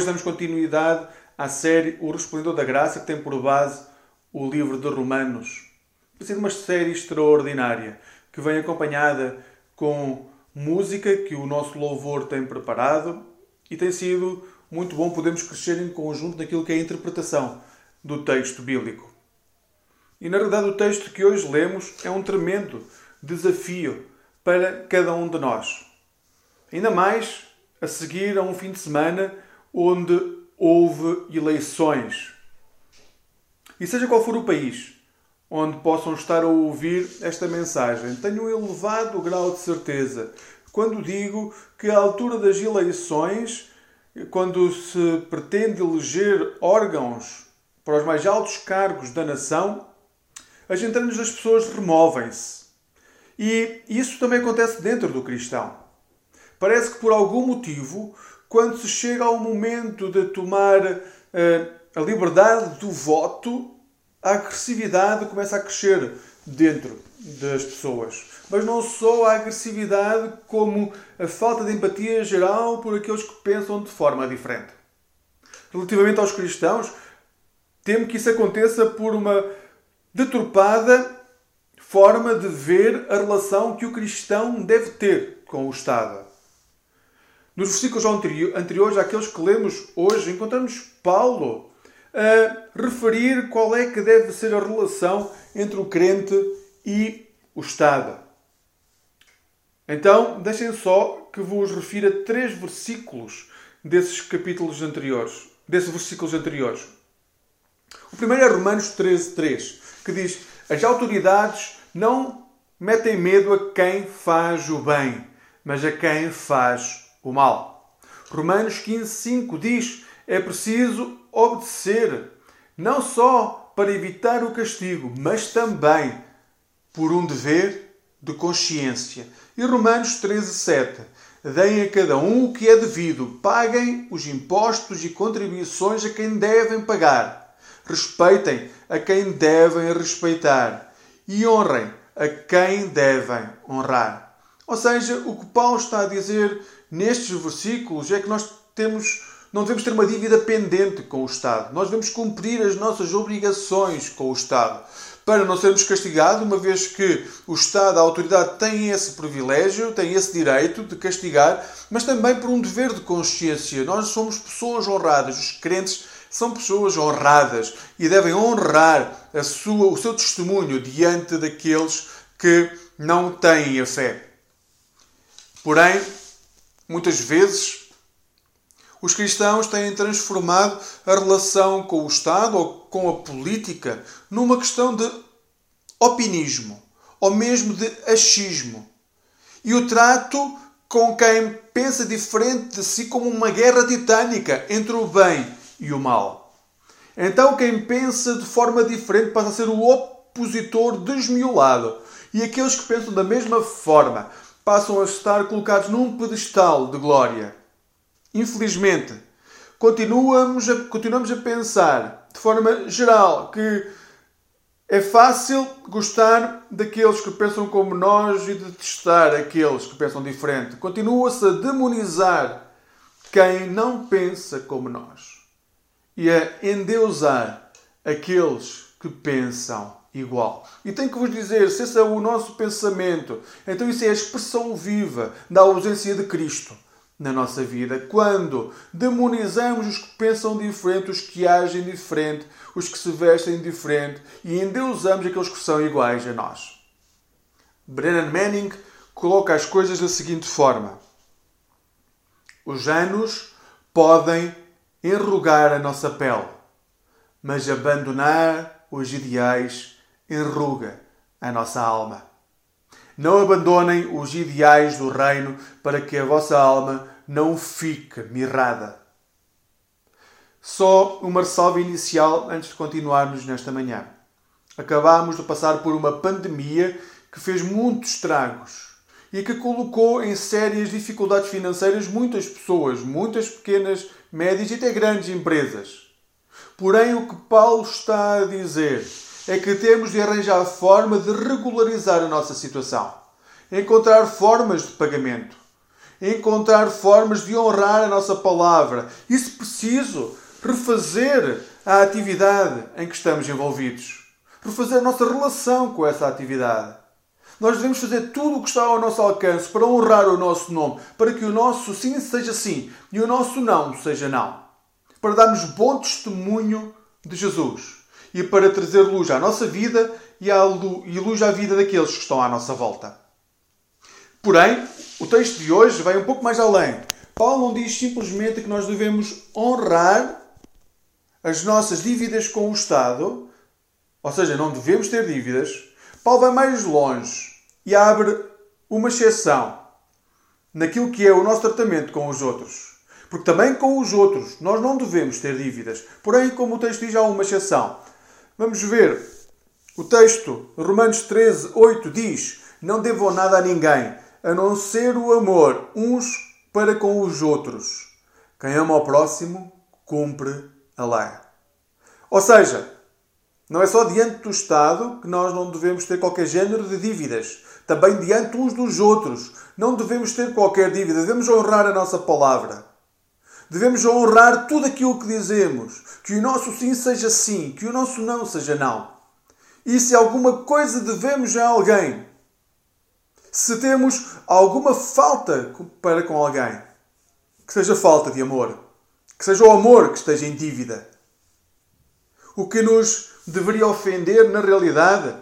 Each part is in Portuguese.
Hoje damos continuidade à série O Resplendor da Graça, que tem por base o livro de Romanos. Tem sido uma série extraordinária, que vem acompanhada com música que o nosso louvor tem preparado e tem sido muito bom podermos crescer em conjunto naquilo que é a interpretação do texto bíblico. E na realidade o texto que hoje lemos é um tremendo desafio para cada um de nós. Ainda mais a seguir a um fim de semana onde houve eleições. E seja qual for o país onde possam estar a ouvir esta mensagem, tenho um elevado grau de certeza quando digo que à altura das eleições, quando se pretende eleger órgãos para os mais altos cargos da nação, as entranhas das pessoas removem-se. E isso também acontece dentro do cristão. Parece que por algum motivo, quando se chega ao momento de tomar uh, a liberdade do voto, a agressividade começa a crescer dentro das pessoas. Mas não só a agressividade, como a falta de empatia geral por aqueles que pensam de forma diferente. Relativamente aos cristãos, temo que isso aconteça por uma deturpada forma de ver a relação que o cristão deve ter com o Estado. Nos versículos anteriores àqueles que lemos hoje, encontramos Paulo a referir qual é que deve ser a relação entre o crente e o Estado. Então, deixem só que vos refira três versículos desses capítulos anteriores, desses versículos anteriores. O primeiro é Romanos 13, 3, que diz: As autoridades não metem medo a quem faz o bem, mas a quem faz o mal. Romanos 15, 5 diz: É preciso obedecer, não só para evitar o castigo, mas também por um dever de consciência. E Romanos 13, 7 Deem a cada um o que é devido, paguem os impostos e contribuições a quem devem pagar, respeitem a quem devem respeitar e honrem a quem devem honrar. Ou seja, o que Paulo está a dizer nestes versículos é que nós temos, não devemos ter uma dívida pendente com o Estado. Nós devemos cumprir as nossas obrigações com o Estado para não sermos castigados, uma vez que o Estado, a autoridade, tem esse privilégio, tem esse direito de castigar, mas também por um dever de consciência. Nós somos pessoas honradas, os crentes são pessoas honradas e devem honrar sua, o seu testemunho diante daqueles que não têm a fé. Porém, muitas vezes, os cristãos têm transformado a relação com o Estado ou com a política numa questão de opinismo ou mesmo de achismo. E o trato com quem pensa diferente de si como uma guerra titânica entre o bem e o mal. Então, quem pensa de forma diferente passa a ser o opositor desmiolado. E aqueles que pensam da mesma forma passam a estar colocados num pedestal de glória. Infelizmente, continuamos a, continuamos a pensar, de forma geral, que é fácil gostar daqueles que pensam como nós e detestar aqueles que pensam diferente. Continua-se a demonizar quem não pensa como nós e a endeusar aqueles que pensam igual. E tenho que vos dizer, se esse é o nosso pensamento, então isso é a expressão viva da ausência de Cristo na nossa vida. Quando demonizamos os que pensam diferente, os que agem diferente, os que se vestem diferente e endeusamos aqueles que são iguais a nós. Brennan Manning coloca as coisas da seguinte forma: Os anos podem enrugar a nossa pele, mas abandonar os ideais enruga a nossa alma. Não abandonem os ideais do reino para que a vossa alma não fique mirrada. Só uma ressalva inicial antes de continuarmos nesta manhã. Acabámos de passar por uma pandemia que fez muitos estragos e que colocou em sérias dificuldades financeiras muitas pessoas, muitas pequenas, médias e até grandes empresas. Porém, o que Paulo está a dizer é que temos de arranjar forma de regularizar a nossa situação, encontrar formas de pagamento. encontrar formas de honrar a nossa palavra e, se preciso, refazer a atividade em que estamos envolvidos. Refazer a nossa relação com essa atividade. Nós devemos fazer tudo o que está ao nosso alcance para honrar o nosso nome, para que o nosso sim seja sim e o nosso não seja não. Para darmos bom testemunho de Jesus e para trazer luz à nossa vida e, à luz, e luz à vida daqueles que estão à nossa volta. Porém, o texto de hoje vai um pouco mais além. Paulo não diz simplesmente que nós devemos honrar as nossas dívidas com o Estado, ou seja, não devemos ter dívidas. Paulo vai mais longe e abre uma exceção naquilo que é o nosso tratamento com os outros. Porque também com os outros nós não devemos ter dívidas. Porém, como o texto diz, há uma exceção. Vamos ver. O texto, Romanos 13, 8, diz: Não devam nada a ninguém, a não ser o amor uns para com os outros. Quem ama ao próximo, cumpre a lei. Ou seja, não é só diante do Estado que nós não devemos ter qualquer género de dívidas. Também diante uns dos outros. Não devemos ter qualquer dívida. Devemos honrar a nossa palavra. Devemos honrar tudo aquilo que dizemos. Que o nosso sim seja sim, que o nosso não seja não. E se alguma coisa devemos a alguém, se temos alguma falta para com alguém, que seja falta de amor, que seja o amor que esteja em dívida. O que nos deveria ofender, na realidade,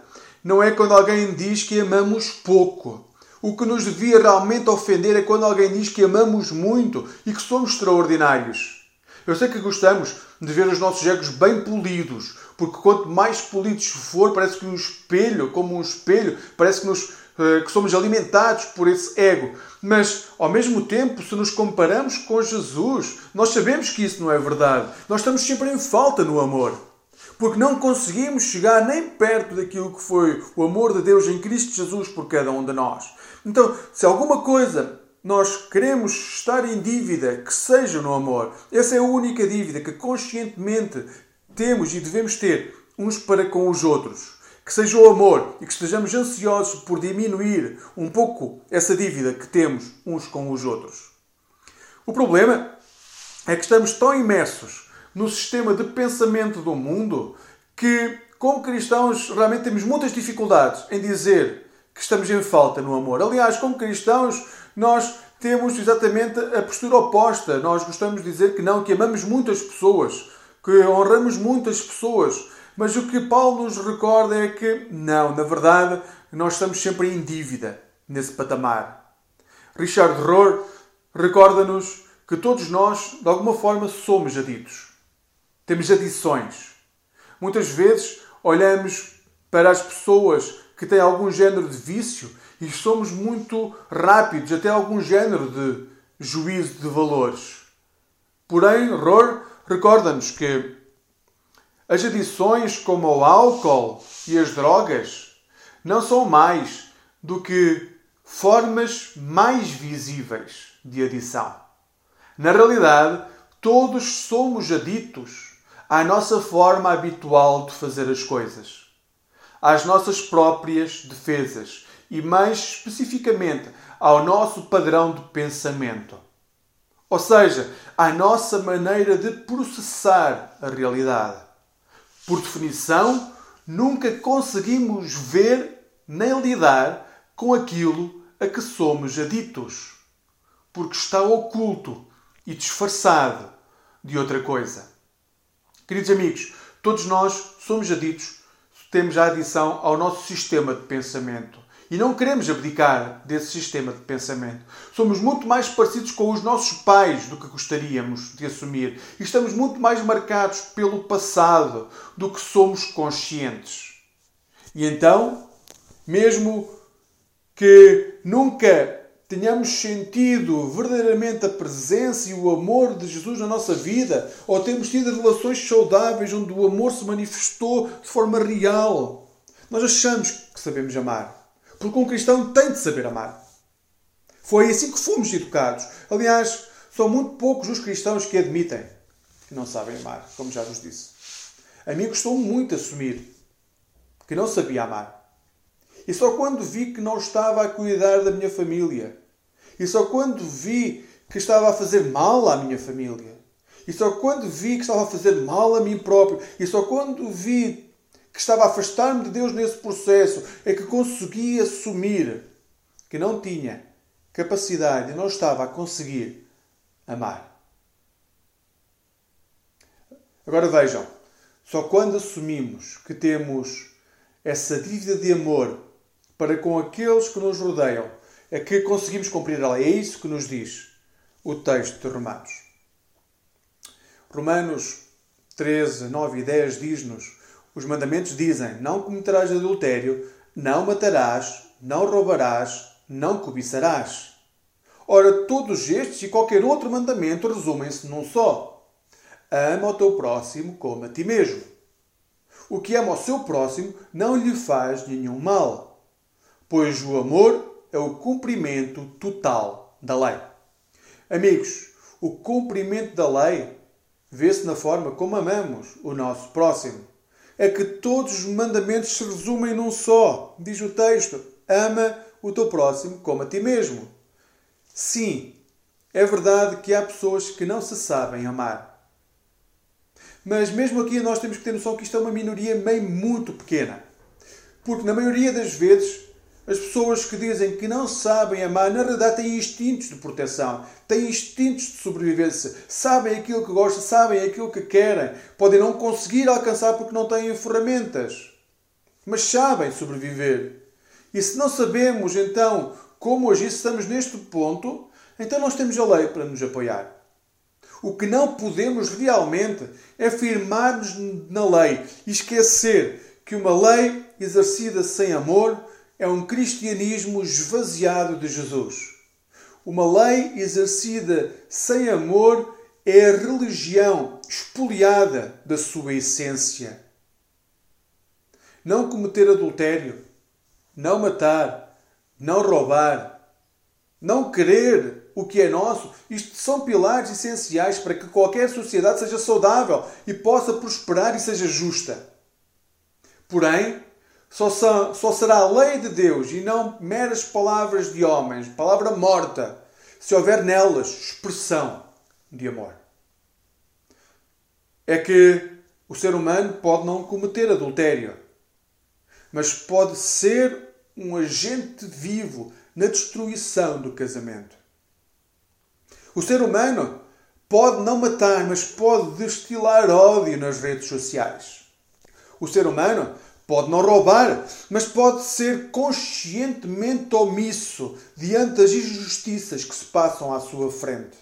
não é quando alguém diz que amamos pouco o que nos devia realmente ofender é quando alguém diz que amamos muito e que somos extraordinários. Eu sei que gostamos de ver os nossos egos bem polidos, porque quanto mais polidos for, parece que um espelho, como um espelho, parece que, nos, eh, que somos alimentados por esse ego. Mas, ao mesmo tempo, se nos comparamos com Jesus, nós sabemos que isso não é verdade. Nós estamos sempre em falta no amor porque não conseguimos chegar nem perto daquilo que foi o amor de Deus em Cristo Jesus por cada um de nós. Então, se alguma coisa nós queremos estar em dívida, que seja no amor, essa é a única dívida que conscientemente temos e devemos ter uns para com os outros. Que seja o amor e que estejamos ansiosos por diminuir um pouco essa dívida que temos uns com os outros. O problema é que estamos tão imersos no sistema de pensamento do mundo que, como cristãos, realmente temos muitas dificuldades em dizer que estamos em falta no amor. Aliás, como cristãos, nós temos exatamente a postura oposta. Nós gostamos de dizer que não, que amamos muitas pessoas, que honramos muitas pessoas. Mas o que Paulo nos recorda é que, não, na verdade, nós estamos sempre em dívida nesse patamar. Richard Rohr recorda-nos que todos nós, de alguma forma, somos aditos. Temos adições. Muitas vezes olhamos para as pessoas que têm algum género de vício e somos muito rápidos, até algum género de juízo de valores. Porém, Rohr recorda-nos que as adições como o álcool e as drogas não são mais do que formas mais visíveis de adição. Na realidade, todos somos aditos à nossa forma habitual de fazer as coisas às nossas próprias defesas e, mais especificamente, ao nosso padrão de pensamento. Ou seja, à nossa maneira de processar a realidade. Por definição, nunca conseguimos ver nem lidar com aquilo a que somos aditos, porque está oculto e disfarçado de outra coisa. Queridos amigos, todos nós somos aditos temos a adição ao nosso sistema de pensamento. E não queremos abdicar desse sistema de pensamento. Somos muito mais parecidos com os nossos pais do que gostaríamos de assumir. E estamos muito mais marcados pelo passado do que somos conscientes. E então, mesmo que nunca tenhamos sentido verdadeiramente a presença e o amor de Jesus na nossa vida, ou temos tido relações saudáveis onde o amor se manifestou de forma real. Nós achamos que sabemos amar. Porque um cristão tem de saber amar. Foi assim que fomos educados. Aliás, são muito poucos os cristãos que admitem que não sabem amar, como já vos disse. A mim custou muito assumir que não sabia amar. E só quando vi que não estava a cuidar da minha família. E só quando vi que estava a fazer mal à minha família, e só quando vi que estava a fazer mal a mim próprio, e só quando vi que estava a afastar-me de Deus nesse processo, é que consegui assumir que não tinha capacidade e não estava a conseguir amar. Agora vejam, só quando assumimos que temos essa dívida de amor para com aqueles que nos rodeiam é que conseguimos cumprir a lei. É isso que nos diz o texto de Romanos. Romanos 13, 9 e 10 diz-nos: os mandamentos dizem: não cometerás adultério, não matarás, não roubarás, não cobiçarás. Ora, todos estes e qualquer outro mandamento resumem-se num só: ama o teu próximo como a ti mesmo. O que ama o seu próximo não lhe faz nenhum mal, pois o amor é o cumprimento total da lei. Amigos, o cumprimento da lei vê-se na forma como amamos o nosso próximo. É que todos os mandamentos se resumem num só. Diz o texto: ama o teu próximo como a ti mesmo. Sim, é verdade que há pessoas que não se sabem amar. Mas mesmo aqui nós temos que ter noção que isto é uma minoria meio muito pequena. Porque na maioria das vezes as pessoas que dizem que não sabem amar, na realidade têm instintos de proteção, têm instintos de sobrevivência, sabem aquilo que gostam, sabem aquilo que querem, podem não conseguir alcançar porque não têm ferramentas, mas sabem sobreviver. E se não sabemos então como agir, estamos neste ponto, então nós temos a lei para nos apoiar. O que não podemos realmente é firmar-nos na lei e esquecer que uma lei exercida sem amor é um cristianismo esvaziado de Jesus. Uma lei exercida sem amor é a religião espoliada da sua essência. Não cometer adultério, não matar, não roubar, não querer o que é nosso, isto são pilares essenciais para que qualquer sociedade seja saudável e possa prosperar e seja justa. Porém, só, são, só será a lei de Deus e não meras palavras de homens, palavra morta, se houver nelas expressão de amor. É que o ser humano pode não cometer adultério, mas pode ser um agente vivo na destruição do casamento. O ser humano pode não matar, mas pode destilar ódio nas redes sociais. O ser humano Pode não roubar, mas pode ser conscientemente omisso diante das injustiças que se passam à sua frente.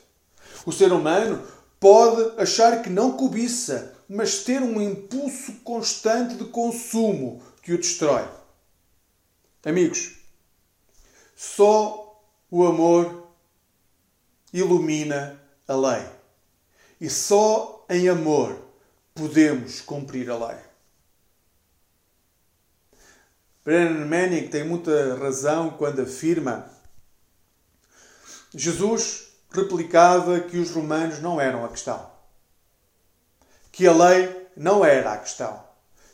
O ser humano pode achar que não cobiça, mas ter um impulso constante de consumo que o destrói. Amigos, só o amor ilumina a lei. E só em amor podemos cumprir a lei. Brennan Manning tem muita razão quando afirma Jesus replicava que os romanos não eram a questão, que a lei não era a questão,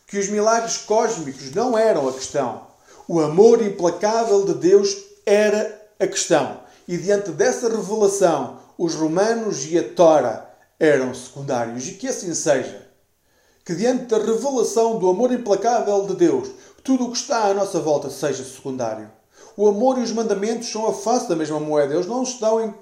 que os milagres cósmicos não eram a questão, o amor implacável de Deus era a questão. E diante dessa revelação, os romanos e a Tora eram secundários. E que assim seja. Que diante da revelação do amor implacável de Deus, tudo o que está à nossa volta seja secundário. O amor e os mandamentos são a face da mesma moeda. Eles não estão em,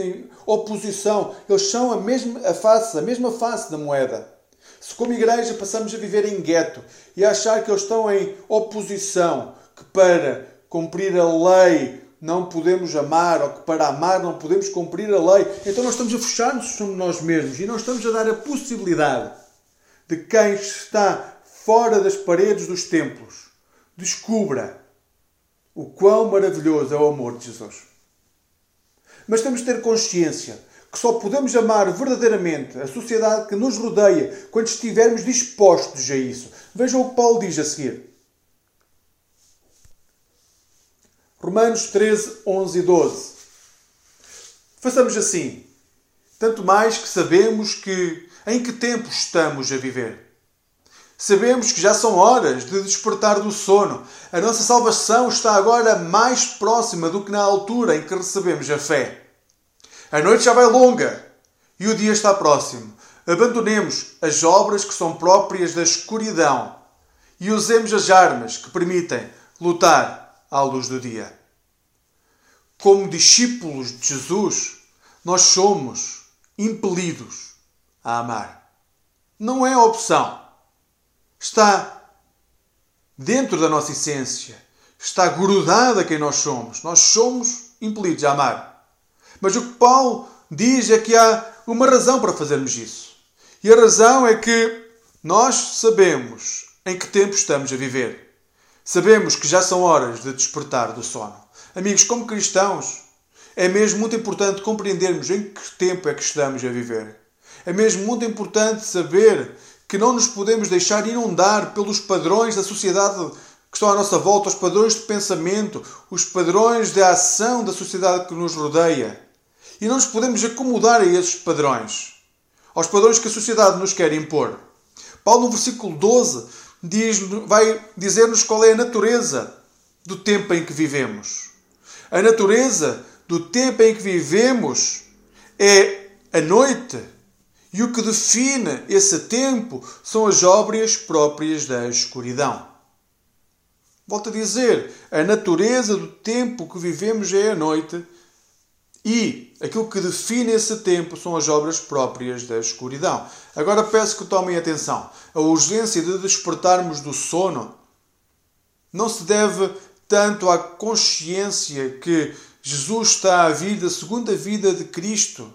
em oposição. Eles são a mesma a face, a mesma face da moeda. Se como igreja passamos a viver em gueto e a achar que eles estão em oposição, que para cumprir a lei não podemos amar, ou que para amar não podemos cumprir a lei, então nós estamos a fechar-nos sobre nós mesmos e não estamos a dar a possibilidade de quem está fora das paredes dos templos, descubra o quão maravilhoso é o amor de Jesus. Mas temos de ter consciência que só podemos amar verdadeiramente a sociedade que nos rodeia quando estivermos dispostos a isso. Vejam o que Paulo diz a seguir. Romanos 13, 11 e 12. Façamos assim, tanto mais que sabemos que em que tempo estamos a viver. Sabemos que já são horas de despertar do sono. A nossa salvação está agora mais próxima do que na altura em que recebemos a fé. A noite já vai longa e o dia está próximo. Abandonemos as obras que são próprias da escuridão e usemos as armas que permitem lutar à luz do dia. Como discípulos de Jesus, nós somos impelidos a amar. Não é opção. Está dentro da nossa essência. Está grudada quem nós somos. Nós somos impelidos a amar. Mas o que Paulo diz é que há uma razão para fazermos isso. E a razão é que nós sabemos em que tempo estamos a viver. Sabemos que já são horas de despertar do sono. Amigos, como cristãos, é mesmo muito importante compreendermos em que tempo é que estamos a viver. É mesmo muito importante saber que não nos podemos deixar inundar pelos padrões da sociedade que estão à nossa volta, os padrões de pensamento, os padrões de ação da sociedade que nos rodeia. E não nos podemos acomodar a esses padrões, aos padrões que a sociedade nos quer impor. Paulo, no versículo 12, diz, vai dizer-nos qual é a natureza do tempo em que vivemos. A natureza do tempo em que vivemos é a noite. E o que define esse tempo são as obras próprias da escuridão. Volto a dizer, a natureza do tempo que vivemos é a noite e aquilo que define esse tempo são as obras próprias da escuridão. Agora peço que tomem atenção. A urgência de despertarmos do sono não se deve tanto à consciência que Jesus está a vir da segunda vida de Cristo.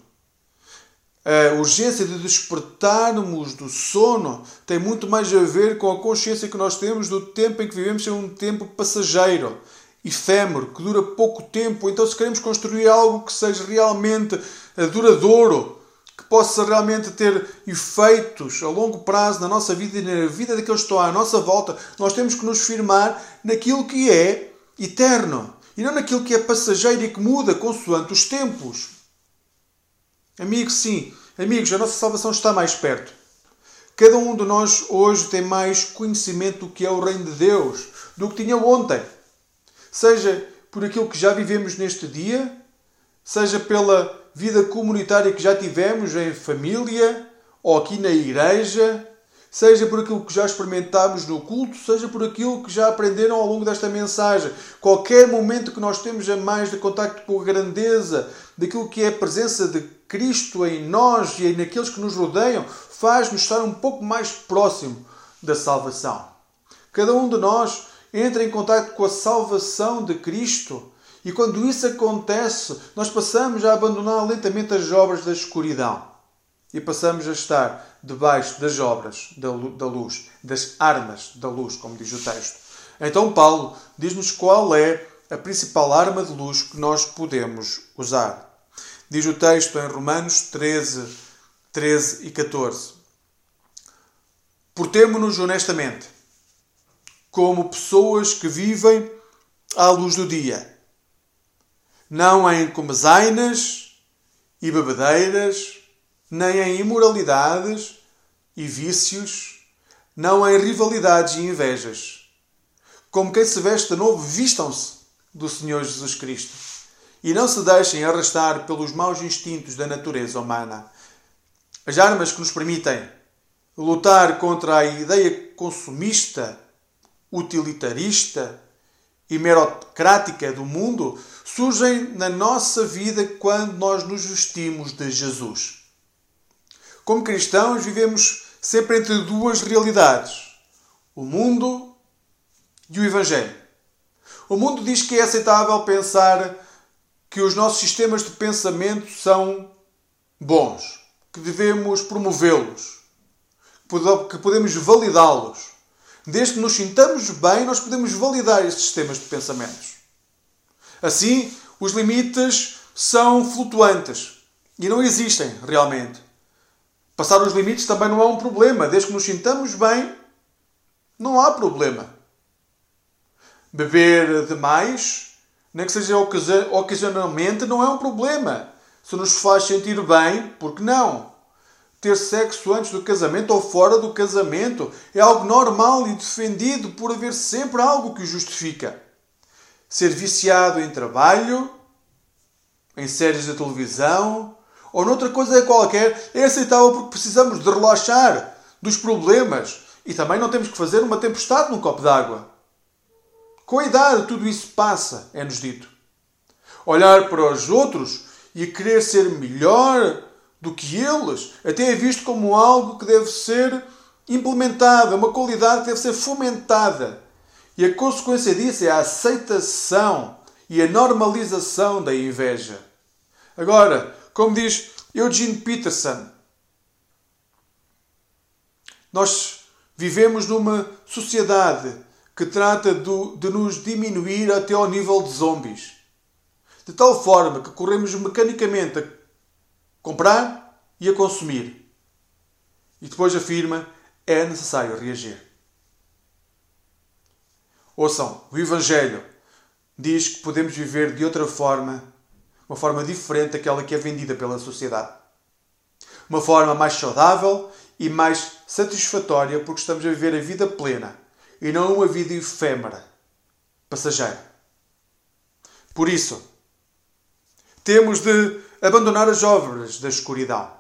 A urgência de despertarmos do sono tem muito mais a ver com a consciência que nós temos do tempo em que vivemos ser um tempo passageiro, efêmero, que dura pouco tempo. Então, se queremos construir algo que seja realmente eh, duradouro, que possa realmente ter efeitos a longo prazo na nossa vida e na vida daqueles que estão à nossa volta, nós temos que nos firmar naquilo que é eterno e não naquilo que é passageiro e que muda consoante os tempos. Amigos, sim, amigos, a nossa salvação está mais perto. Cada um de nós hoje tem mais conhecimento do que é o reino de Deus do que tinha ontem. Seja por aquilo que já vivemos neste dia, seja pela vida comunitária que já tivemos em família ou aqui na igreja, seja por aquilo que já experimentámos no culto, seja por aquilo que já aprenderam ao longo desta mensagem. Qualquer momento que nós temos a mais de contacto com a grandeza daquilo que é a presença de Cristo em nós e naqueles que nos rodeiam, faz-nos estar um pouco mais próximo da salvação. Cada um de nós entra em contato com a salvação de Cristo e quando isso acontece, nós passamos a abandonar lentamente as obras da escuridão e passamos a estar debaixo das obras da luz, das armas da luz, como diz o texto. Então, Paulo diz-nos qual é a principal arma de luz que nós podemos usar. Diz o texto em Romanos 13, 13 e 14: Portemo-nos honestamente, como pessoas que vivem à luz do dia, não em comezainas e bebedeiras nem em imoralidades e vícios, não em rivalidades e invejas. Como quem se veste de novo, vistam-se do Senhor Jesus Cristo e não se deixem arrastar pelos maus instintos da natureza humana. As armas que nos permitem lutar contra a ideia consumista, utilitarista e merocrática do mundo surgem na nossa vida quando nós nos vestimos de Jesus. Como cristãos, vivemos sempre entre duas realidades: o mundo e o Evangelho. O mundo diz que é aceitável pensar que os nossos sistemas de pensamento são bons, que devemos promovê-los, que podemos validá-los. Desde que nos sintamos bem, nós podemos validar estes sistemas de pensamentos. Assim, os limites são flutuantes e não existem realmente. Passar os limites também não é um problema. Desde que nos sintamos bem, não há problema. Beber demais, nem que seja ocasionalmente, não é um problema. Se nos faz sentir bem, por que não? ter sexo antes do casamento ou fora do casamento é algo normal e defendido por haver sempre algo que o justifica. Ser viciado em trabalho, em séries de televisão ou noutra coisa qualquer é aceitável porque precisamos de relaxar dos problemas e também não temos que fazer uma tempestade num copo d'água. Com a idade, tudo isso passa, é-nos dito. Olhar para os outros e querer ser melhor do que eles, até é visto como algo que deve ser implementado, uma qualidade que deve ser fomentada. E a consequência disso é a aceitação e a normalização da inveja. Agora, como diz Eugene Peterson, nós vivemos numa sociedade que trata de nos diminuir até ao nível de zombies. De tal forma que corremos mecanicamente a comprar e a consumir. E depois afirma: é necessário reagir. Ouçam, o Evangelho diz que podemos viver de outra forma, uma forma diferente daquela que é vendida pela sociedade. Uma forma mais saudável e mais satisfatória, porque estamos a viver a vida plena e não uma vida efêmera, passageira. Por isso, temos de abandonar as obras da escuridão.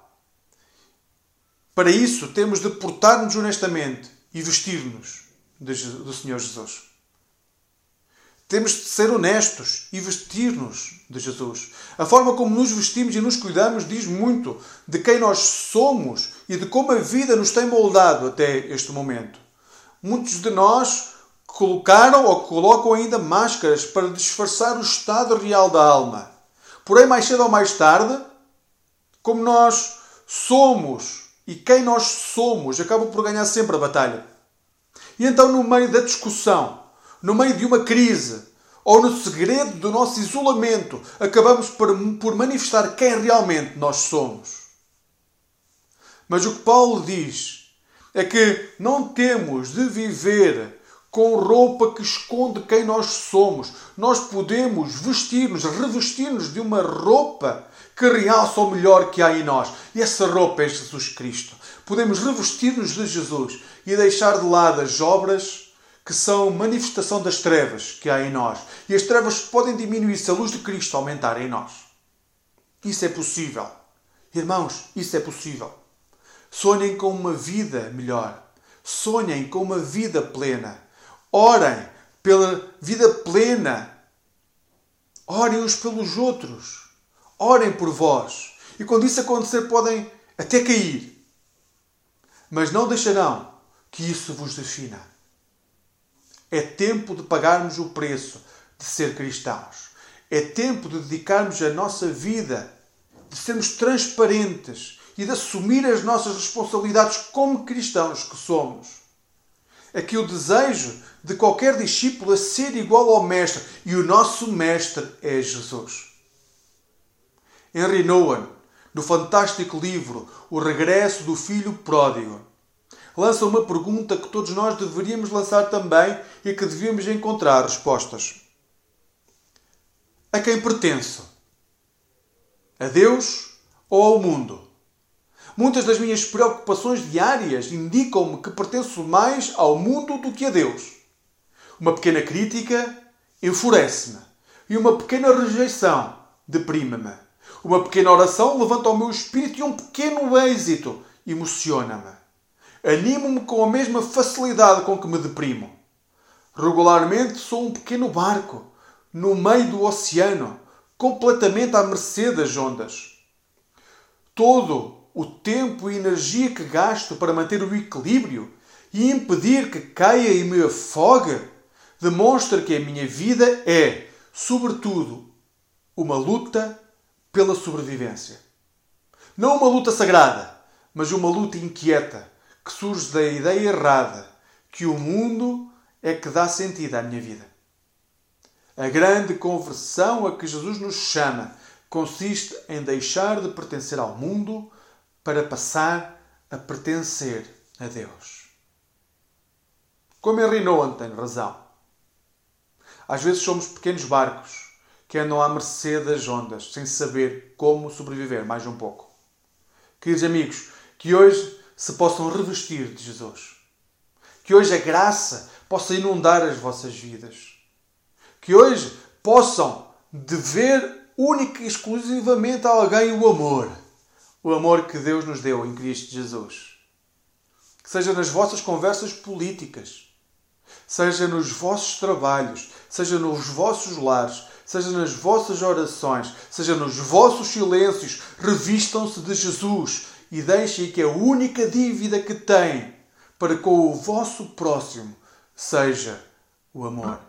Para isso, temos de portar-nos honestamente e vestir-nos do Senhor Jesus. Temos de ser honestos e vestir-nos de Jesus. A forma como nos vestimos e nos cuidamos diz muito de quem nós somos e de como a vida nos tem moldado até este momento. Muitos de nós colocaram ou colocam ainda máscaras para disfarçar o estado real da alma. Porém, mais cedo ou mais tarde, como nós somos e quem nós somos acaba por ganhar sempre a batalha. E então, no meio da discussão, no meio de uma crise, ou no segredo do nosso isolamento, acabamos por, por manifestar quem realmente nós somos. Mas o que Paulo diz é que não temos de viver com roupa que esconde quem nós somos. Nós podemos vestir-nos, revestir-nos de uma roupa que realça o melhor que há em nós. E essa roupa é Jesus Cristo. Podemos revestir-nos de Jesus e deixar de lado as obras que são manifestação das trevas que há em nós. E as trevas podem diminuir se a luz de Cristo aumentar em nós. Isso é possível. Irmãos, isso é possível. Sonhem com uma vida melhor. Sonhem com uma vida plena. Orem pela vida plena. Orem uns pelos outros. Orem por vós. E quando isso acontecer, podem até cair. Mas não deixarão que isso vos defina. É tempo de pagarmos o preço de ser cristãos. É tempo de dedicarmos a nossa vida, de sermos transparentes e de assumir as nossas responsabilidades como cristãos que somos que o desejo de qualquer discípulo é ser igual ao Mestre e o nosso Mestre é Jesus. Henry Nouwen, no fantástico livro O Regresso do Filho Pródigo, lança uma pergunta que todos nós deveríamos lançar também e que devíamos encontrar respostas. A quem pertenço? A Deus ou ao mundo? Muitas das minhas preocupações diárias indicam-me que pertenço mais ao mundo do que a Deus. Uma pequena crítica enfurece-me e uma pequena rejeição deprime-me. Uma pequena oração levanta o meu espírito e um pequeno êxito emociona-me. Animo-me com a mesma facilidade com que me deprimo. Regularmente sou um pequeno barco no meio do oceano, completamente à mercê das ondas. Todo o tempo e energia que gasto para manter o equilíbrio e impedir que caia e me afogue, demonstra que a minha vida é, sobretudo, uma luta pela sobrevivência. Não uma luta sagrada, mas uma luta inquieta que surge da ideia errada que o mundo é que dá sentido à minha vida. A grande conversão a que Jesus nos chama consiste em deixar de pertencer ao mundo para passar a pertencer a Deus. Como Henry Nouwen tem razão. Às vezes somos pequenos barcos que andam à mercê das ondas, sem saber como sobreviver mais um pouco. Queridos amigos, Que hoje se possam revestir de Jesus. Que hoje a graça possa inundar as vossas vidas. Que hoje possam dever única e exclusivamente a alguém o amor. O amor que Deus nos deu em Cristo Jesus. Que seja nas vossas conversas políticas, seja nos vossos trabalhos, seja nos vossos lares, seja nas vossas orações, seja nos vossos silêncios, revistam-se de Jesus e deixem que a única dívida que têm para com o vosso próximo seja o amor.